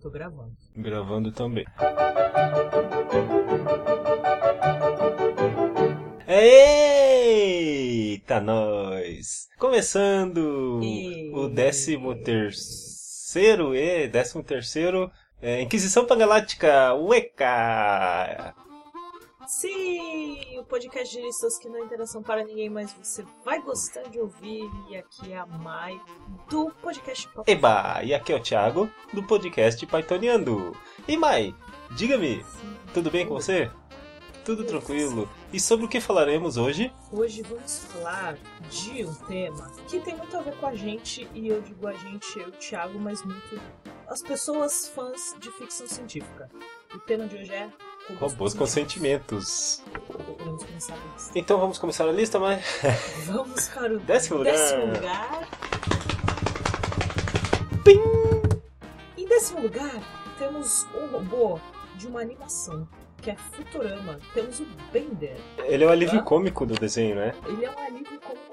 Tô gravando. Gravando também. Eita, nós! Começando E- o décimo terceiro e décimo terceiro é, Inquisição Pangaláctica, Ueca! Sim, o podcast de listas que não interessam para ninguém, mas você vai gostar de ouvir. E aqui é a Mai do podcast Pop. Eba! E aqui é o Thiago do podcast Pythoniando. E Mai, diga-me, tudo bem com você? Tudo tranquilo. E sobre o que falaremos hoje? Hoje vamos falar de um tema que tem muito a ver com a gente, e eu digo a gente, eu Thiago, mas muito as pessoas fãs de ficção científica. O tema de hoje é Robôs com sentimentos. Então vamos começar a lista, mas Vamos para o Décimo lugar. décimo lugar. Em décimo lugar, temos um robô de uma animação, que é Futurama. Temos o Bender. ele é o alívio Hã? cômico do desenho, né? Ele é um alívio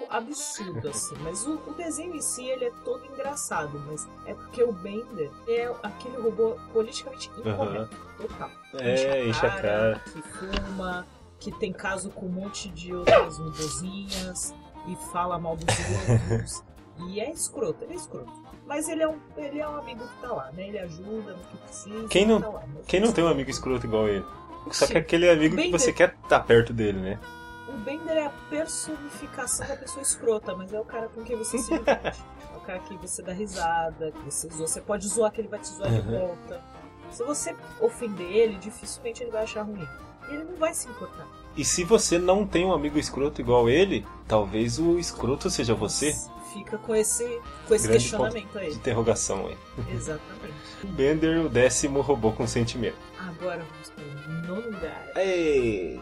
absurdo, assim. Mas o, o desenho em si, ele é todo engraçado. Mas é porque o Bender é aquele robô politicamente incorreto. Total. É, enche a cara. Que fuma, que tem caso com um monte de outras robozinhas e fala mal dos outros. e é escroto, ele é escroto. Mas ele é um, ele é um amigo que tá lá, né? Ele ajuda no que precisa. Quem não- tá lá. Mas Quem não tem um amigo escroto igual ele? Só que aquele amigo que Bender. você quer estar perto dele, né? O Bender é a personificação da pessoa escrota, mas é o cara com quem você se diverte. É o cara que você dá risada, que você zoa. Você pode zoar que ele vai te zoar de volta. Se você ofender ele, dificilmente ele vai achar ruim. E ele não vai se importar. E se você não tem um amigo escroto igual ele, talvez o escroto seja você? Fica com esse, com esse Grande questionamento De aí. interrogação aí. Exatamente. O Bender, o décimo robô com sentimento. Agora vamos para o nono lugar. Ei.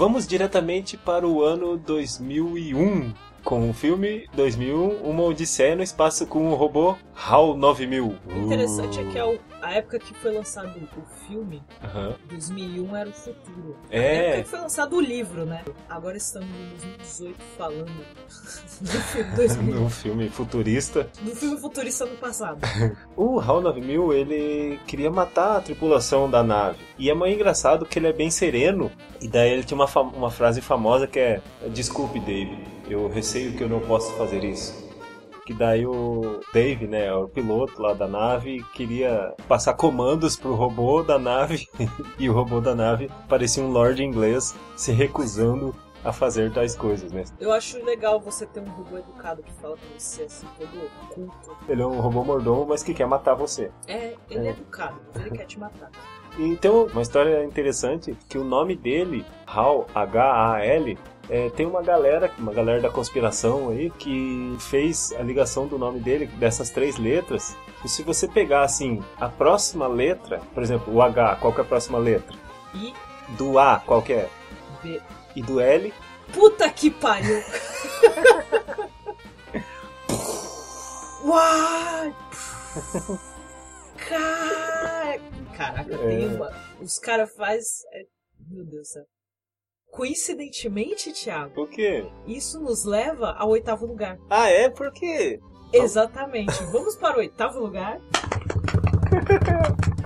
Vamos diretamente para o ano 2001 com o filme 2001 Uma Odisseia no Espaço com o robô HAL 9000. O interessante é que ao- a época que foi lançado o filme, Aham. 2001 era o futuro. A É. época que foi lançado o livro, né? Agora estamos em 2018 falando do filme 2001. Um filme futurista. Do filme futurista no passado. O HAL 9000, ele queria matar a tripulação da nave. E é muito engraçado que ele é bem sereno. E daí ele tinha uma, uma frase famosa que é Desculpe, Dave, eu receio que eu não posso fazer isso. Que daí o Dave, né, o piloto lá da nave, queria passar comandos pro robô da nave. e o robô da nave parecia um lord inglês se recusando a fazer tais coisas, né? Eu acho legal você ter um robô educado que fala com você, assim, todo culto. Ele é um robô mordomo, mas que quer matar você. É, ele é, É. educado, mas ele quer te matar. E tem uma história interessante que o nome dele, Hal, H-A-L, é, tem uma galera, uma galera da conspiração aí, que fez a ligação do nome dele, dessas três letras. E se você pegar, assim, a próxima letra, por exemplo, o H, qual que é a próxima letra? E Do A, qual que é? B. E do L, Puta que pariu! Uai! Cara... Caraca, tem É. uma. Os caras faz. é, Meu Deus do céu. Coincidentemente, Thiago, o quê? isso nos leva ao oitavo lugar. Ah, é? Por quê? Exatamente. Vamos para o oitavo lugar.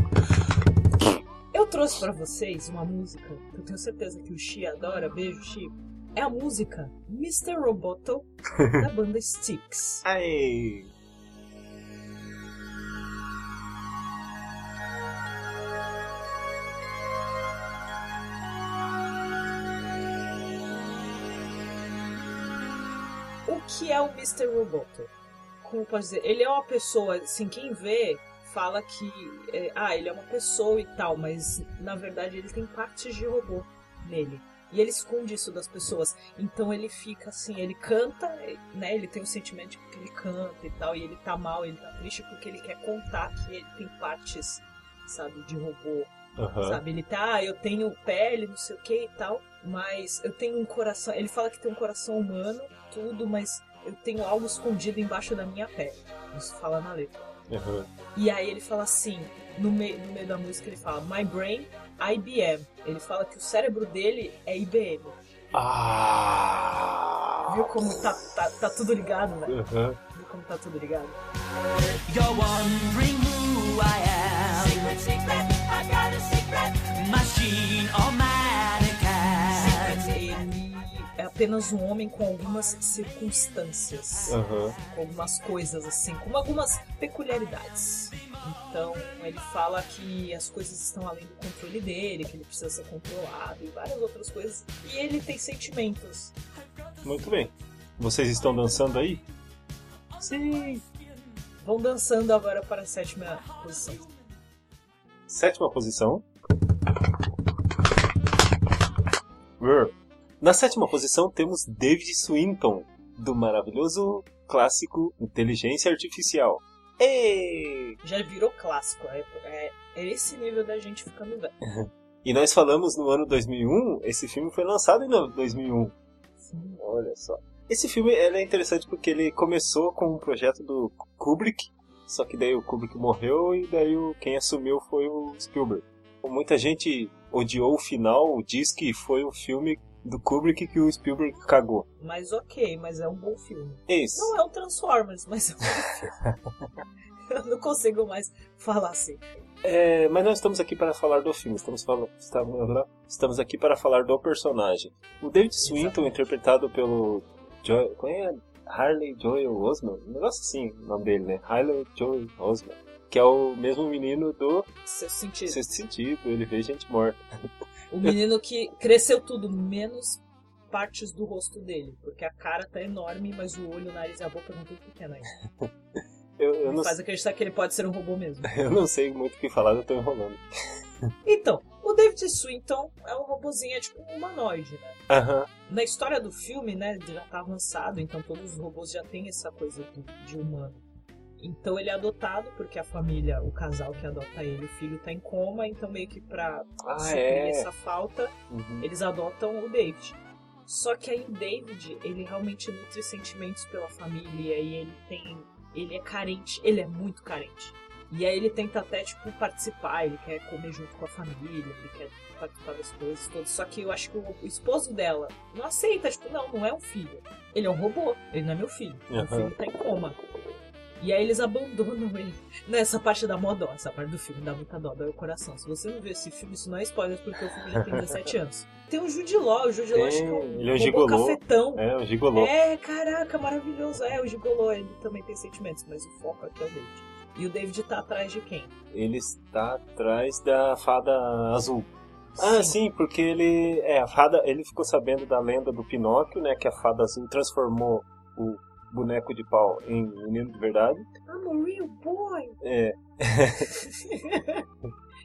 Eu trouxe para vocês uma música que eu tenho certeza que o Xi adora. Beijo, Xi. É a música Mr. Roboto da banda Styx. Ai... é o Mr. Roboto? Como pode dizer? Ele é uma pessoa, assim, quem vê fala que é, ah, ele é uma pessoa e tal, mas na verdade ele tem partes de robô nele. E ele esconde isso das pessoas. Então ele fica assim, ele canta, né? Ele tem o sentimento de que ele canta e tal, e ele tá mal, ele tá triste porque ele quer contar que ele tem partes, sabe, de robô. Aham. Sabe, ele tá, ah, eu tenho pele, não sei o que e tal, mas eu tenho um coração. Ele fala que tem um coração humano, tudo, mas eu tenho algo escondido embaixo da minha pele. Isso fala na letra. Aham. E aí ele fala assim, no meio, no meio da música ele fala, My brain, IBM. Ele fala que o cérebro dele é IBM. Ah! Viu como tá, tá, tá tudo ligado, velho? Aham. Viu como tá tudo ligado. You're wondering who I am. Secret, secret, I got a secret. Machine or mannequin. Apenas um homem com algumas circunstâncias, Aham. com algumas coisas assim, com algumas peculiaridades. Então ele fala que as coisas estão além do controle dele, que ele precisa ser controlado e várias outras coisas. E ele tem sentimentos. Muito bem. Vocês estão dançando aí? Sim. Vão dançando agora para a sétima posição. Sétima posição. Brr. Na sétima posição temos David Swinton, do maravilhoso clássico Inteligência Artificial. Ei! Já virou clássico. É, é, é esse nível da gente ficando velho. E nós falamos no ano 2001, esse filme foi lançado em 2001. Sim. Olha só. Esse filme é interessante porque ele começou com um projeto do Kubrick, só que daí o Kubrick morreu e daí o, quem assumiu foi o Spielberg. Muita gente odiou o final, diz que foi o filme do Kubrick que o Spielberg cagou. Mas ok, mas é um bom filme. Isso. Não é um Transformers, mas é um bom filme. Eu não consigo mais falar assim. É, mas nós estamos aqui para falar do filme, estamos, falando, estamos, aqui para falar do personagem. O David Swinton, interpretado pelo Joy, qual é? Harley Joel Osment, um negócio assim, o nome dele, né? Harley Joel Osment, que é o mesmo menino do Seu sentido. Sexto Sentido, ele vê gente morta. O menino que cresceu tudo, menos partes do rosto dele. Porque a cara tá enorme, mas o olho, o nariz e a boca estão tudo pequeno ainda. Eu, eu, não, Faz acreditar que ele pode ser um robô mesmo. eu não sei muito o que falar, eu tô enrolando. Então, o David Swinton é um robozinho, é tipo um humanoide, né? Aham, Na história do filme, né, já tá avançado, então todos os robôs já têm essa coisa de humano. Então ele é adotado porque a família, o casal que adota ele, o filho tá em coma, então meio que pra Ah, suprir é? essa falta, uhum. eles adotam o David. Só que aí o David, ele realmente nutre sentimentos pela família e ele tem. Ele é carente, ele é muito carente. E aí ele tenta até, tipo, participar, ele quer comer junto com a família, ele quer participar das coisas todas. Só que eu acho que o, esposo dela não aceita, tipo, não, não é um filho. Ele é um robô, ele não é meu filho. Meu Aham. filho tá em coma. E aí eles abandonam ele. Nessa parte dá mó dó, essa parte do filme dá muita dó, dói o coração. Se você não viu esse filme, isso não é spoiler, porque o filme já tem 17 anos. Tem o Jude Law, o Jude Law acho que é um ele é um gigolô. cafetão. É, o Gigolô. É, caraca, maravilhoso. É, o Gigolô, ele também tem sentimentos, mas o foco aqui é o David. E o David tá atrás de quem? Ele está atrás da fada azul. Ah, sim, porque ele. É, a fada. Ele ficou sabendo da lenda do Pinóquio, né? Que a fada azul transformou o boneco de pau em menino de verdade. I'm a real boy. É,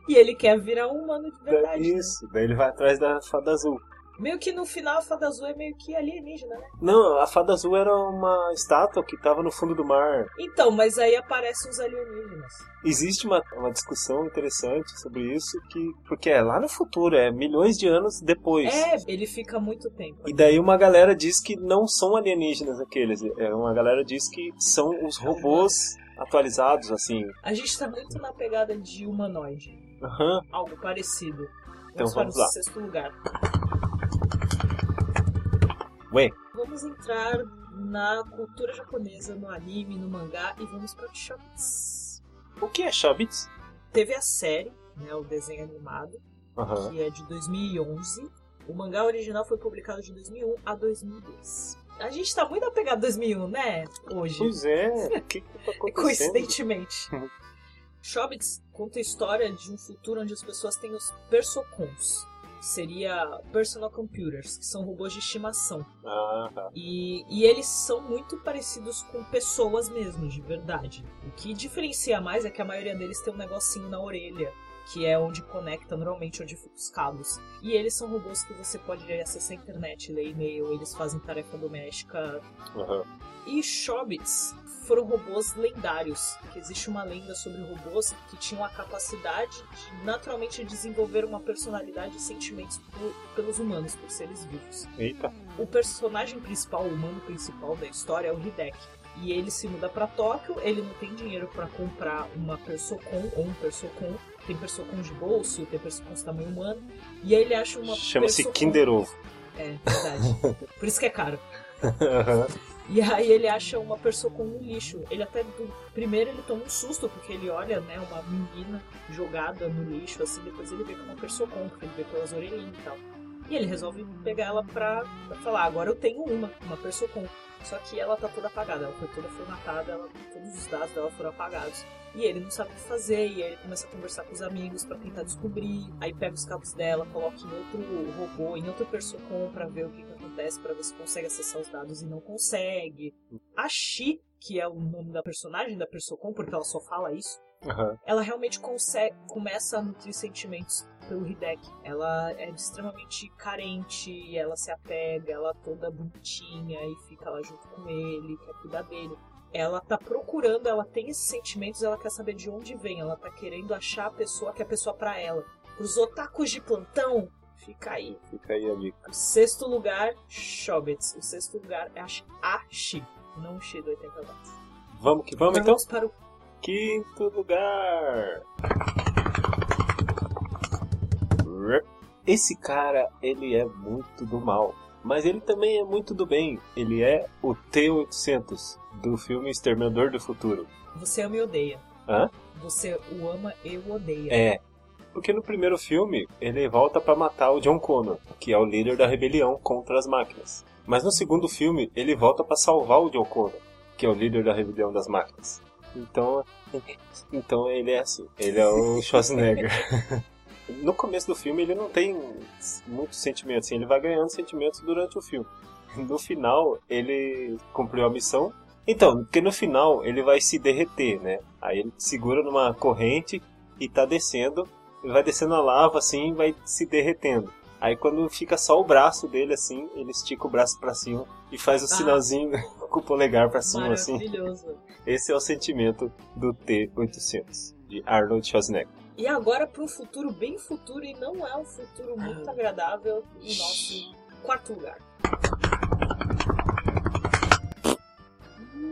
E ele quer virar um humano de verdade. né? isso. Daí ele vai atrás da fada azul. Meio que no final a fada azul é meio que alienígena, né? Não, a fada azul era uma estátua que estava no fundo do mar. Então, mas aí aparecem os alienígenas. Existe uma, uma discussão interessante sobre isso, que porque é lá no futuro, é milhões de anos depois. É, ele fica muito tempo. E daí uma galera diz que não são alienígenas aqueles. É, uma galera diz que são os robôs atualizados, assim. A gente tá muito na pegada de humanoide. Aham. Algo parecido. Então para vamos o lá. sexto lugar. Ué, Vamos entrar na cultura japonesa, no anime, no mangá e vamos para Chobits. o que é Chobits? Teve a série, né, o desenho animado, Aham. que é de 2011. O mangá original foi publicado de 2001 a 2002. A gente tá muito apegado a 2001, né? Hoje. Pois é, o que que tá acontecendo? Coincidentemente. Chobits conta a história de um futuro onde as pessoas têm os persocons. Seria personal computers, que são robôs de estimação. Ah, tá. E, e eles são muito parecidos com pessoas mesmo, de verdade. O que diferencia mais é que a maioria deles tem um negocinho na orelha, que é onde conecta normalmente onde ficam os cabos. E eles são robôs que você pode acessar a internet, ler e-mail, eles fazem tarefa doméstica. Aham. E Chobits foram robôs lendários, que existe uma lenda sobre robôs que tinham a capacidade de naturalmente desenvolver uma personalidade e sentimentos por- pelos humanos, por seres vivos. Eita. O personagem principal, o humano principal da história é o Hideki. E ele se muda pra Tóquio, ele não tem dinheiro pra comprar uma Persocon ou um Persocon. Tem Persocons de bolso, tem Persocons tamanho humano. E aí ele acha uma Chama-se Persocon- Kinder Ovo. É, verdade. Por isso que é caro. E aí ele acha uma pessoa com um lixo. Ele até do primeiro ele toma um susto porque ele olha, né, uma menina jogada no lixo, assim, depois ele vê que é uma pessoa com, porque ele vê pelas orelhinhas e tal. E ele resolve pegar ela pra, pra falar, agora eu tenho uma, uma pessoa com. Só que ela tá toda apagada, ela foi toda formatada, ela, todos os dados dela foram apagados. E ele não sabe o que fazer, e aí ele começa a conversar com os amigos pra tentar descobrir. Aí pega os cabos dela, coloca em outro robô, em outro Persocom pra ver o que, que acontece, pra ver se consegue acessar os dados e não consegue. A Shi, que é o nome da personagem da Persocom, porque ela só fala isso, Aham. ela realmente consegue, começa a nutrir sentimentos pelo Hideki. Ela é extremamente carente, ela se apega, ela toda bonitinha e fica lá junto com ele, quer cuidar dele. Ela tá procurando, ela tem esses sentimentos, ela quer saber de onde vem, ela tá querendo achar a pessoa que é a pessoa pra ela. Os otakus de plantão, fica aí. Fica aí a dica. O sexto lugar, Shobits. O sexto lugar é a Shi- não o Shi do 80 watts. Vamos que vamos então? Vamos para o Quinto lugar. Esse cara, ele é muito do mal. Mas ele também é muito do bem. Ele é o T-800 do filme Exterminador do Futuro. Você ama e odeia. Hã? Você o ama e o odeia. É. Porque no primeiro filme, ele volta pra matar o John Connor, que é o líder da rebelião contra as máquinas. Mas no segundo filme, ele volta pra salvar o John Connor, que é o líder da rebelião das máquinas. Então, então ele é assim. Ele é o Schwarzenegger. no começo do filme, ele não tem muitos sentimentos. Assim, ele vai ganhando sentimentos durante o filme. No final, ele cumpriu a missão. Então, porque no final ele vai se derreter, né? Aí ele segura numa corrente e tá descendo. Ele vai descendo a lava assim vai se derretendo. Aí quando fica só o braço dele assim, ele estica o braço pra cima e faz o Ah. sinalzinho com o polegar pra cima assim. Maravilhoso. Esse é o sentimento do T-800 de Arnold Schwarzenegger. E agora para um futuro bem futuro e não é um futuro muito Ah. agradável, o nosso quarto lugar.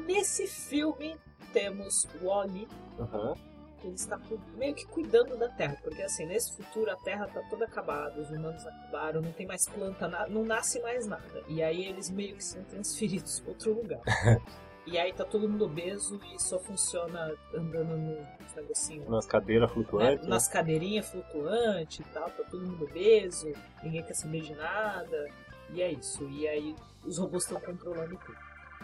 Nesse filme temos o Wally, Aham. que ele está meio que cuidando da Terra, porque assim, nesse futuro a Terra tá toda acabada, os humanos acabaram, não tem mais planta, não nasce mais nada. E aí eles meio que são transferidos para outro lugar. e aí tá todo mundo obeso e só funciona andando no negocinho Nas cadeiras né, flutuantes. né? nas cadeirinhas flutuantes e tal, tá todo mundo obeso, ninguém quer saber de nada, e é isso. E aí os robôs estão controlando tudo.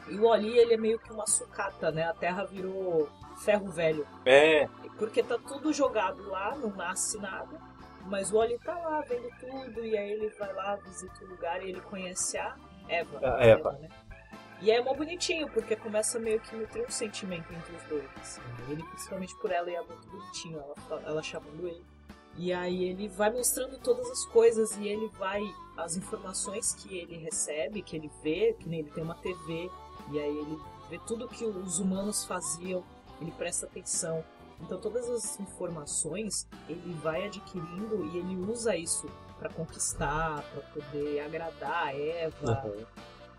E o Oli, ele é meio que uma sucata, né? A Terra virou ferro velho. É, Porque tá tudo jogado lá, não nasce nada. Mas o Oli tá lá vendo tudo, e aí ele vai lá, visita o lugar e ele conhece a Eva. A Eva. né? E é mó bonitinho, porque começa meio que nutrir um sentimento entre os dois. assim. Ele, principalmente por ela, é muito bonitinho, ela, ela chamando ele. E aí ele vai mostrando todas as coisas e ele vai. As informações que ele recebe, que ele vê, que nem ele tem uma TV, e aí ele vê tudo que os humanos faziam, ele presta atenção. Então todas as informações ele vai adquirindo e ele usa isso pra conquistar, pra poder agradar a Eva. Uhum.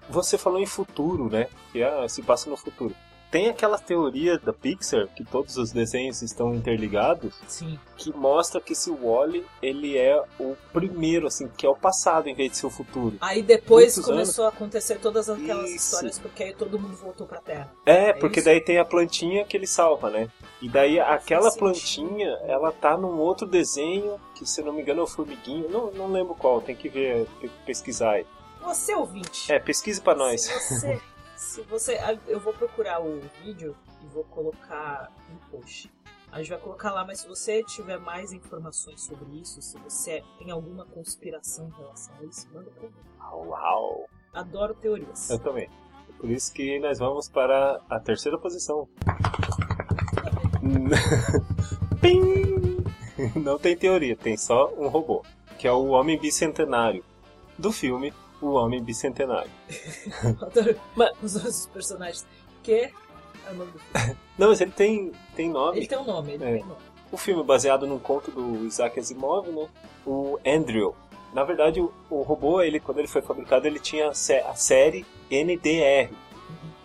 Você falou em futuro, né? Que ah, se passa no futuro. Tem aquela teoria da Pixar que todos os desenhos estão interligados, Sim. que mostra que esse Wally ele é o primeiro, assim, que é o passado em vez de ser o futuro. Aí depois Muitos começou a acontecer todas aquelas Isso. histórias, porque aí todo mundo voltou pra Terra. É, É porque isso? daí tem a plantinha que ele salva, né? E daí aquela plantinha, ela tá num outro desenho, que se não me engano é o Formiguinho, não, não lembro qual, tem que ver, tem que pesquisar aí. Você ouvinte. É, pesquise pra nós. Se você, se você. ah, Eu vou procurar o vídeo e vou colocar no post. A gente vai colocar lá, mas se você tiver mais informações sobre isso, se você tem alguma conspiração em relação a isso, manda pra mim. Uau! Adoro teorias. Eu também. Por isso que nós vamos para a terceira posição. Pim! Não tem teoria, tem só um robô, que é o Homem Bicentenário, do filme O Homem Bicentenário. Adoro Mas- os outros personagens. Que é o nome do filme. Não, mas ele tem, tem nome. Ele tem um nome, ele É. tem nome. O filme é baseado num conto do Isaac Asimov, né? O Andrew. Na verdade, o, o robô, ele, quando ele foi fabricado, ele tinha a sé- a série NDR.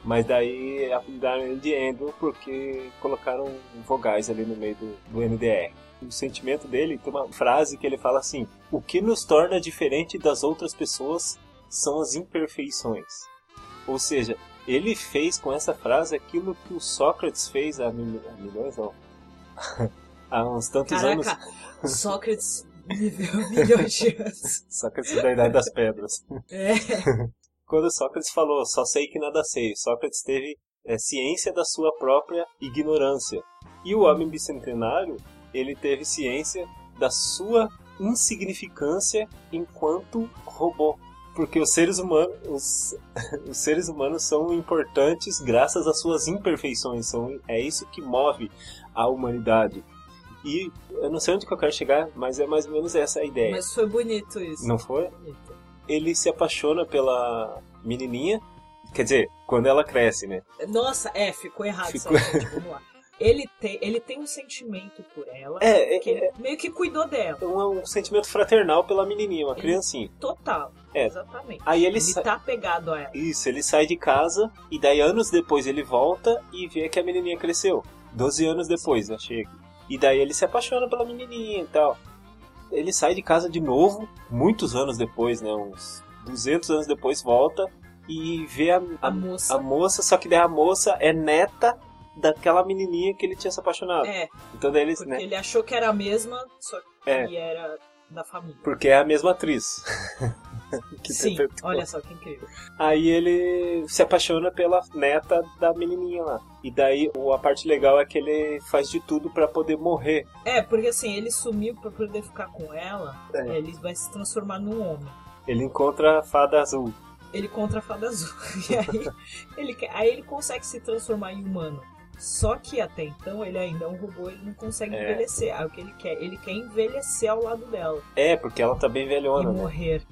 Mas daí apelidaram ele de Andrew porque colocaram vogais ali no meio do, do NDR. O sentimento dele tem uma frase que ele fala assim: O que nos torna diferente das outras pessoas são as imperfeições. Ou seja, ele fez com essa frase aquilo que o Sócrates fez há, mil... há milhões, não. há uns tantos anos. Caraca, Sócrates viveu milhões de anos. Sócrates da Idade das Pedras. É. Quando Sócrates falou, só sei que nada sei, Sócrates teve é, ciência da sua própria ignorância. E o homem bicentenário, ele teve ciência da sua insignificância enquanto robô. Porque os seres humanos, os, os seres humanos são importantes graças às suas imperfeições. São, é isso que move a humanidade. E eu não sei onde que eu quero chegar, mas é mais ou menos essa a ideia. Mas foi bonito isso. Não foi? Bonito. Ele se apaixona pela menininha, quer dizer, quando ela cresce, né? Nossa, é, ficou errado Ficou- essa parte, vamos lá. Ele tem, ele tem um sentimento por ela, É, é, que ele meio que cuidou dela. é um, um sentimento fraternal pela menininha, uma Ele- criancinha. Total. É. Exatamente. Aí ele, Ele sa- tá apegado a ela. Isso, ele sai de casa e daí anos depois ele volta e vê que a menininha cresceu. 12 anos depois, achei aqui. E daí ele se apaixona pela menininha e tal. Ele sai de casa de novo, muitos anos depois, né? Uns 200 anos depois, volta e vê a, A a, moça. a moça, só que daí a moça é neta daquela menininha que ele tinha se apaixonado. É, Então daí eles, né? ele achou que era a mesma, só que É. era da família. Porque é a mesma atriz. que Sim, olha só que incrível. Aí ele se apaixona pela neta da menininha lá. E daí a parte legal é que ele faz de tudo pra poder morrer. É, porque assim, ele sumiu pra poder ficar com ela, É. ele vai se transformar num homem. Ele encontra a fada azul. Ele contra a fada azul. E aí ele, aí ele consegue se transformar em humano. Só que até então ele ainda é um robô, ele não consegue É. envelhecer. Aí o que ele quer? Ele quer envelhecer ao lado dela É, porque ela tá bem e velhona, né? morrer.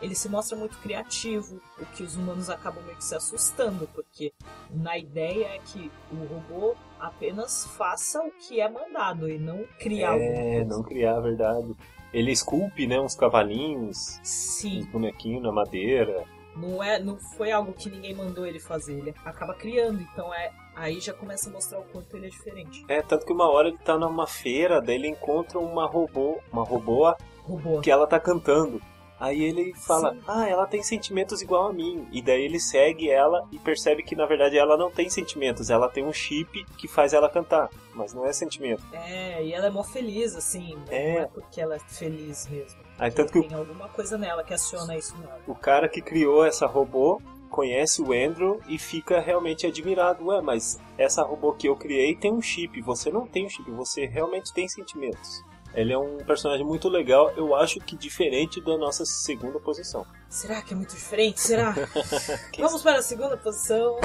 Ele se mostra muito criativo, o que os humanos acabam meio que se assustando, porque na ideia é que o robô apenas faça o que é mandado e não criar É, não criar a verdade. Ele esculpe, né, uns cavalinhos, Sim, uns bonequinhos na madeira. Não é, não foi algo que ninguém mandou ele fazer, ele acaba criando, então é aí já começa a mostrar o quanto ele é diferente. É, tanto que uma hora ele tá numa feira, daí ele encontra uma robô, uma robô Robô. que ela tá cantando. Aí ele fala, Sim. ah, ela tem sentimentos igual a mim. E daí ele segue ela e percebe que na verdade ela não tem sentimentos, ela tem um chip que faz ela cantar, mas não é sentimento. É, e ela é mó feliz, assim, É. não é porque ela é feliz mesmo. Aí tanto que o, Tem alguma coisa nela que aciona isso nela. o cara que criou essa robô conhece o Andrew e fica realmente admirado. Ué, mas essa robô que eu criei tem um chip, você não tem um chip, você realmente tem sentimentos. Ele é um personagem muito legal, eu acho que diferente da nossa segunda posição. Será que é muito diferente? Será? Vamos para a segunda posição.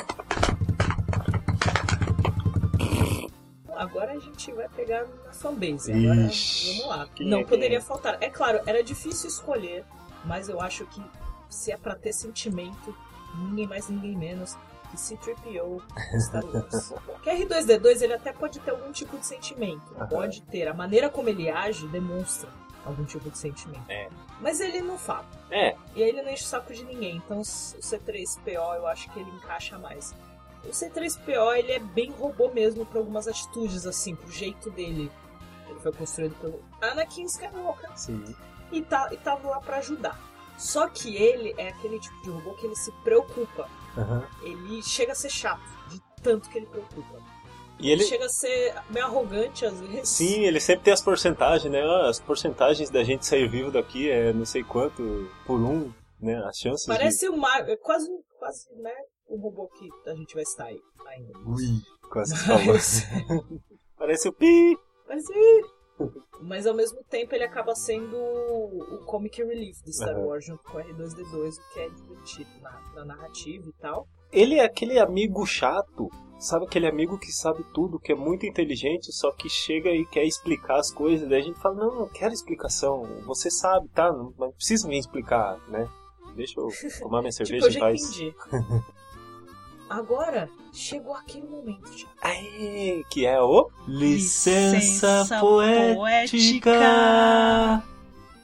Agora a gente vai pegar na fanbase. Agora, Ixi, vamos lá. é Não quem poderia é? faltar. É claro, era difícil escolher, mas eu acho que se é pra ter sentimento, ninguém mais, ninguém menos que C-3PO Star Wars. que R2-D2 ele até pode ter algum tipo de sentimento. Pode ter. A maneira como ele age demonstra algum tipo de sentimento. É. Mas ele não fala. É, E aí ele não enche o saco de ninguém. Então o C3PO eu acho que ele encaixa mais. O C3PO ele é bem robô mesmo para algumas atitudes, assim, pro jeito dele. Ele foi construído pelo Anakin Skywalker sim. e, tá, e tava lá para ajudar. Só que ele é aquele tipo de robô que ele se preocupa. Aham. Ele chega a ser chato, de tanto que ele preocupa. E ele, Chega a ser meio arrogante às vezes. Sim, ele sempre tem as porcentagens, né? Ah, as porcentagens da gente sair vivo daqui é não sei quanto por um, né? As chances Parece uma, é quase, quase, né, um robô que a gente vai estar aí ainda. Ui, quase falou. Parece o pi. mas, é. mas ao mesmo tempo ele acaba sendo o comic relief de Star Aham. Wars junto com o R2D2, o que é divertido na, na narrativa e tal. Ele é aquele amigo chato, sabe aquele amigo que sabe tudo, que é muito inteligente, só que chega e quer explicar as coisas, daí a gente fala, não, não quero explicação, você sabe, tá? Não, não precisa me explicar, né? Deixa eu tomar minha tipo, cerveja eu em já paz. Agora, chegou aquele momento, já. Aê, que é o Licença Poética.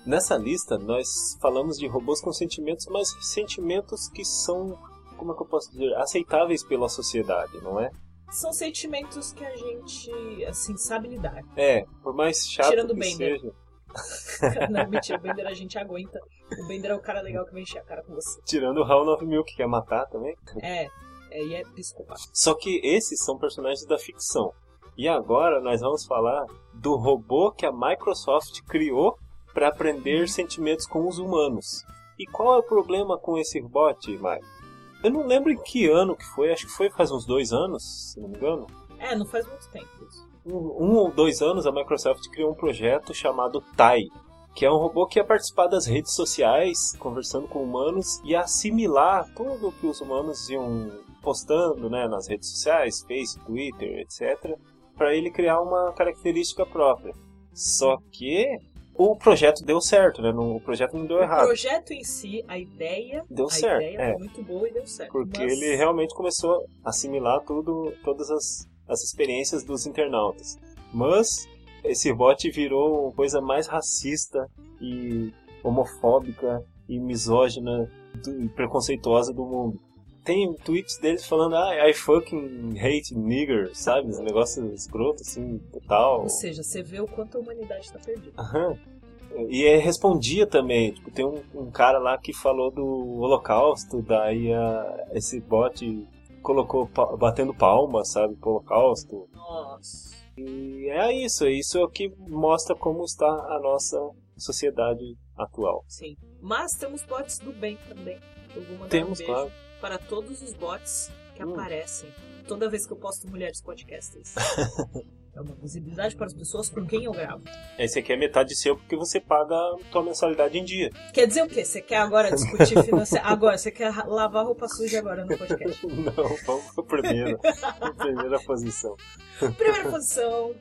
Nessa lista nós falamos de robôs com sentimentos, mas sentimentos que são, como é que eu posso dizer, aceitáveis pela sociedade, não é? São sentimentos que a gente, assim, sabe lidar. É, por mais chato Tirando que Bender. seja. Não, mentira, o Bender a gente aguenta. O Bender é o cara legal que vai encher a cara com você. Tirando o HAL 9000 que quer matar também. É, é, e é psicopata. Só que esses são personagens da ficção. E agora nós vamos falar do robô que a Microsoft criou para aprender sentimentos com os humanos. E qual é o problema com esse bot, Mike? Eu não lembro em que ano que foi, acho que foi faz uns dois anos, se não me engano. É, não faz muito tempo isso. Um, um ou dois anos a Microsoft criou um projeto chamado Tai, que é um robô que ia participar das redes sociais, conversando com humanos e assimilar tudo o que os humanos iam postando né, nas redes sociais, Face, Twitter, etc., para ele criar uma característica própria. Só que o projeto deu certo, né? O projeto não deu O errado. projeto em si, a ideia, Deu a certo, ideia é. foi muito boa e deu certo. Porque mas- ele realmente começou a assimilar tudo, todas as, as experiências dos internautas. Mas esse bot virou coisa mais racista e homofóbica e misógina e preconceituosa do mundo. Tem tweets deles falando, ah, I fucking hate nigger, sabe? Um negócio escroto, assim, total. Ou seja, você vê o quanto a humanidade tá perdida. Aham. E ele respondia também, tipo, tem um, um cara lá que falou do holocausto, daí a, esse bot colocou pa- batendo palma, sabe, pro holocausto. Nossa. E é isso, isso é o que mostra como está a nossa sociedade atual. Sim. Mas temos bots do bem também. Eu vou mandar Temos, um beijo claro. para todos os bots que Hum. aparecem toda vez que eu posto mulheres podcasters. é uma visibilidade para as pessoas com quem eu gravo. Esse aqui é metade seu porque você paga a tua mensalidade em dia. Quer dizer o quê? Você quer agora discutir financeiro? Agora, você quer lavar roupa suja agora no podcast? Não, vamos pra primeira, primeira posição. Primeira posição.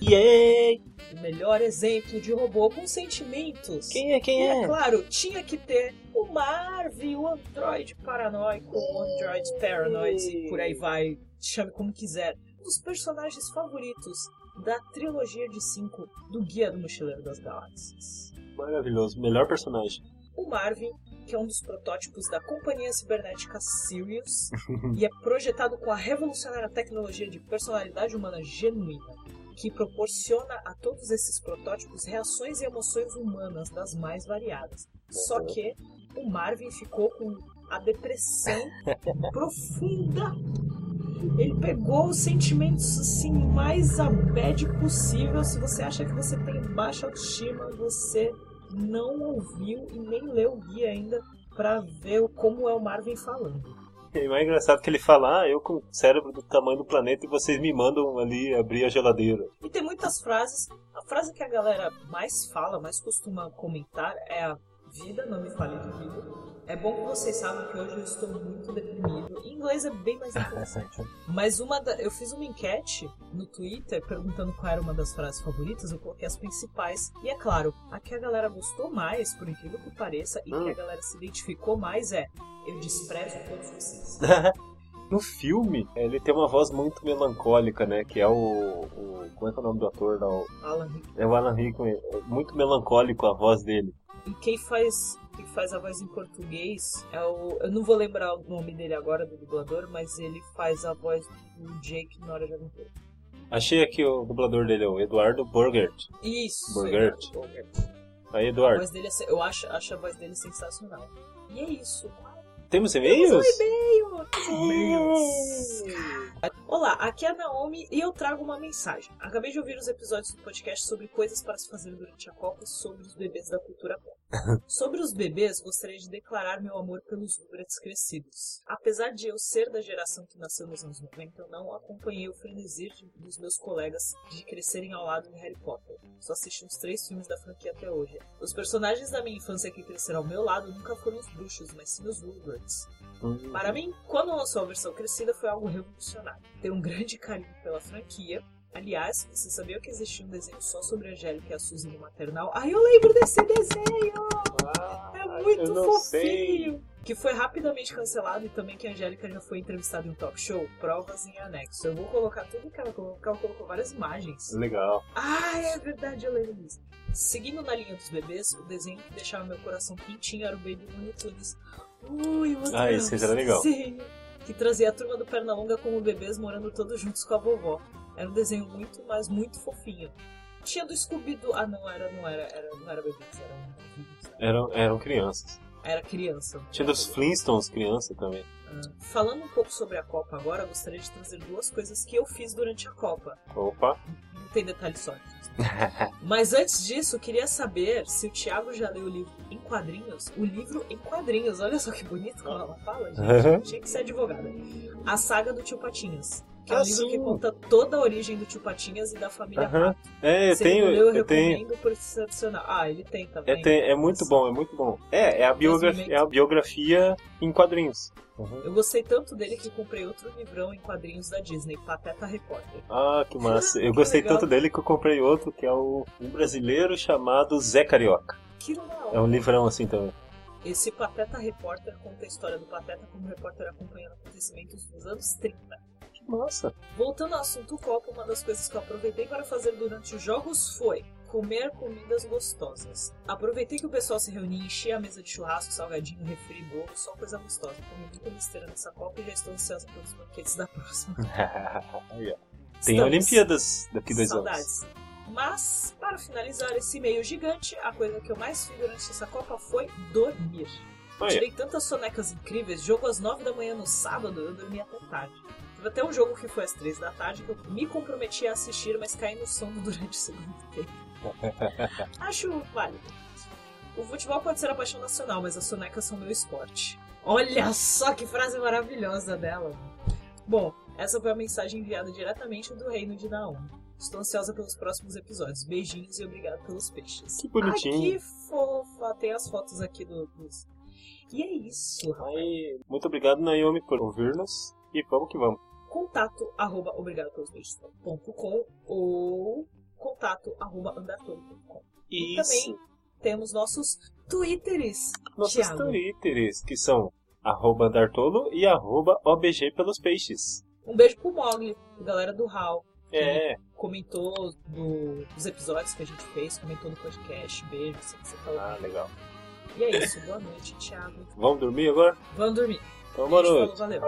Yay! O melhor exemplo de robô com sentimentos. Quem é, quem E é é? claro, tinha que ter o Marvin, o Android paranoico, o Android paranoid, e por aí vai, chame como quiser. Um dos personagens favoritos da trilogia de 5 do Guia do Mochileiro das Galáxias. Maravilhoso, melhor personagem. O Marvin, que é um dos protótipos da companhia cibernética Sirius, e é projetado com a revolucionária tecnologia de personalidade humana genuína, que proporciona a todos esses protótipos reações e emoções humanas das mais variadas. Só que o Marvin ficou com a depressão profunda. Ele pegou os sentimentos assim mais a bad possível. Se você acha que você tem baixa autoestima, você não ouviu e nem leu o guia ainda pra ver como é o Marvin falando. O mais engraçado é que ele fala, ah, eu com o cérebro do tamanho do planeta e vocês me mandam ali abrir a geladeira. E tem muitas frases. A frase que a galera mais fala, mais costuma comentar é a vida, não me fale de vida. É bom que vocês saibam que hoje eu estou muito deprimido. Em inglês é bem mais interessante. Mas uma da- eu fiz uma enquete no Twitter perguntando qual era uma das frases favoritas, eu coloquei as principais. E é claro, a que a galera gostou mais, por incrível que pareça, e que a galera se identificou mais é Eu desprezo todos vocês. No filme, ele tem uma voz muito melancólica, né? Que é o. o- como é que é o nome do ator? lá? O- Alan Rickman. É o Alan Rickman. É muito melancólico a voz dele. E quem faz, quem faz a voz em português é o. Eu não vou lembrar o nome dele agora, do dublador, mas ele faz a voz do Jake na hora de aventura. Achei aqui o dublador dele, o Eduardo Burgert. Isso! Eduardo Bogart. Aí, A Eduardo. voz dele é, eu acho, acho a voz dele sensacional. E é isso. Temos e-mails? E-mails! Olá, aqui é a Naomi e eu trago uma mensagem. Acabei de ouvir os episódios do podcast sobre coisas para se fazer durante a Copa sobre os bebês da cultura pop. sobre os bebês, gostaria de declarar meu amor pelos Rugrats crescidos. Apesar de eu ser da geração que nasceu nos anos 90, eu não acompanhei o frenesi dos meus colegas de crescerem ao lado de Harry Potter. Só assisti uns três filmes da franquia até hoje. Os personagens da minha infância que cresceram ao meu lado nunca foram os bruxos, mas sim os Rugrats. Hum, Para mim, quando lançou a versão crescida, foi algo revolucionário. Tenho um grande carinho pela franquia. Aliás, você sabia que existia um desenho só sobre a Angélica e a Suzy no maternal? Ai, eu lembro desse desenho! Ah, É muito não sei. fofinho! Que foi rapidamente cancelado e também que a Angélica já foi entrevistada em um talk show. Provas em anexo. Eu vou colocar tudo que ela colocou, porque ela colocou várias imagens. Legal. Ah, é verdade, eu lembro disso. Seguindo na linha dos bebês, o desenho que deixava meu coração quentinho era o Baby Looney Tunes. Ui, eu Ah, esse era legal. Sim. Que trazia a turma do Pernalonga como bebês morando todos juntos com a vovó. Era um desenho muito, mas muito fofinho. Tinha do Scooby-Doo. Ah, não, era, não era, era, não era bebês, era um... Eram, eram crianças. Era criança. Tinha dos Flintstones criança também. Falando um pouco sobre a Copa agora, gostaria de trazer duas coisas que eu fiz durante a Copa. Opa. Não tem detalhes sólidos. Mas antes disso, eu queria saber se o Thiago já leu o livro em quadrinhos. O livro em quadrinhos, olha só que bonito como ela fala, gente. Tinha que ser advogada. A saga do Tio Patinhas. Que é um livro que conta toda a origem do Tio Patinhas e da família. Rato. É, eu Se tenho. ele não leu, eu, Eu tenho. recomendo por excepcional. Ah, ele tem É, também. tem- é muito bom, é muito bom. É, é a biografia, é a biografia em quadrinhos. Uhum. Eu gostei tanto dele que comprei outro livrão em quadrinhos da Disney, Pateta Repórter. Ah, que massa. Eu Que gostei legal. tanto dele que eu comprei outro, que é o um brasileiro chamado Zé Carioca. Que legal. É um livrão assim também. Esse Pateta Repórter conta a história do Pateta como repórter acompanhando acontecimentos dos anos 30. Que massa. Voltando ao assunto Copa, uma das coisas que eu aproveitei para fazer durante os jogos foi comer comidas gostosas. Aproveitei que o pessoal se reunia, enchia a mesa de churrasco, salgadinho, refri, bolo, só coisa gostosa. Comi muita besteira nessa Copa e já estou ansiosa pelos banquetes da próxima. Tem Estamos. Olimpíadas daqui dois anos. Saudades. Mas, para finalizar esse meio gigante, a coisa que eu mais fiz durante essa Copa foi dormir. Tirei tantas sonecas incríveis, jogo às 9 da manhã no sábado, eu dormi até tarde. Teve até um jogo que foi às 3 da tarde que eu me comprometi a assistir, mas caí no sono durante o segundo tempo. Acho válido. O futebol pode ser a paixão nacional, mas as sonecas são meu esporte. Olha só que frase maravilhosa dela. Bom, essa foi a mensagem enviada diretamente do reino de Naum. Estou ansiosa pelos próximos episódios. Beijinhos e obrigado pelos peixes. Que bonitinho. Ai, que fofa. Tem as fotos aqui do, dos... E é isso, rapaz. Aí, muito obrigado, Naomi, por ouvir-nos. E vamos que vamos. Contato arroba obrigadopelospeixes.com ou contato arroba andartolo.com. E também temos nossos twitters. Nossos Thiago. twitters, que são arroba Dartolo e arroba OBG pelos peixes. Um beijo pro Mogli, galera do HAL. É, Comentou do- dos episódios que a gente fez, comentou no podcast. Beijo, se você falou. ah, legal. E é isso, boa noite, Thiago. Vamos dormir agora? Vamos dormir. Então, moro. Falou, valeu.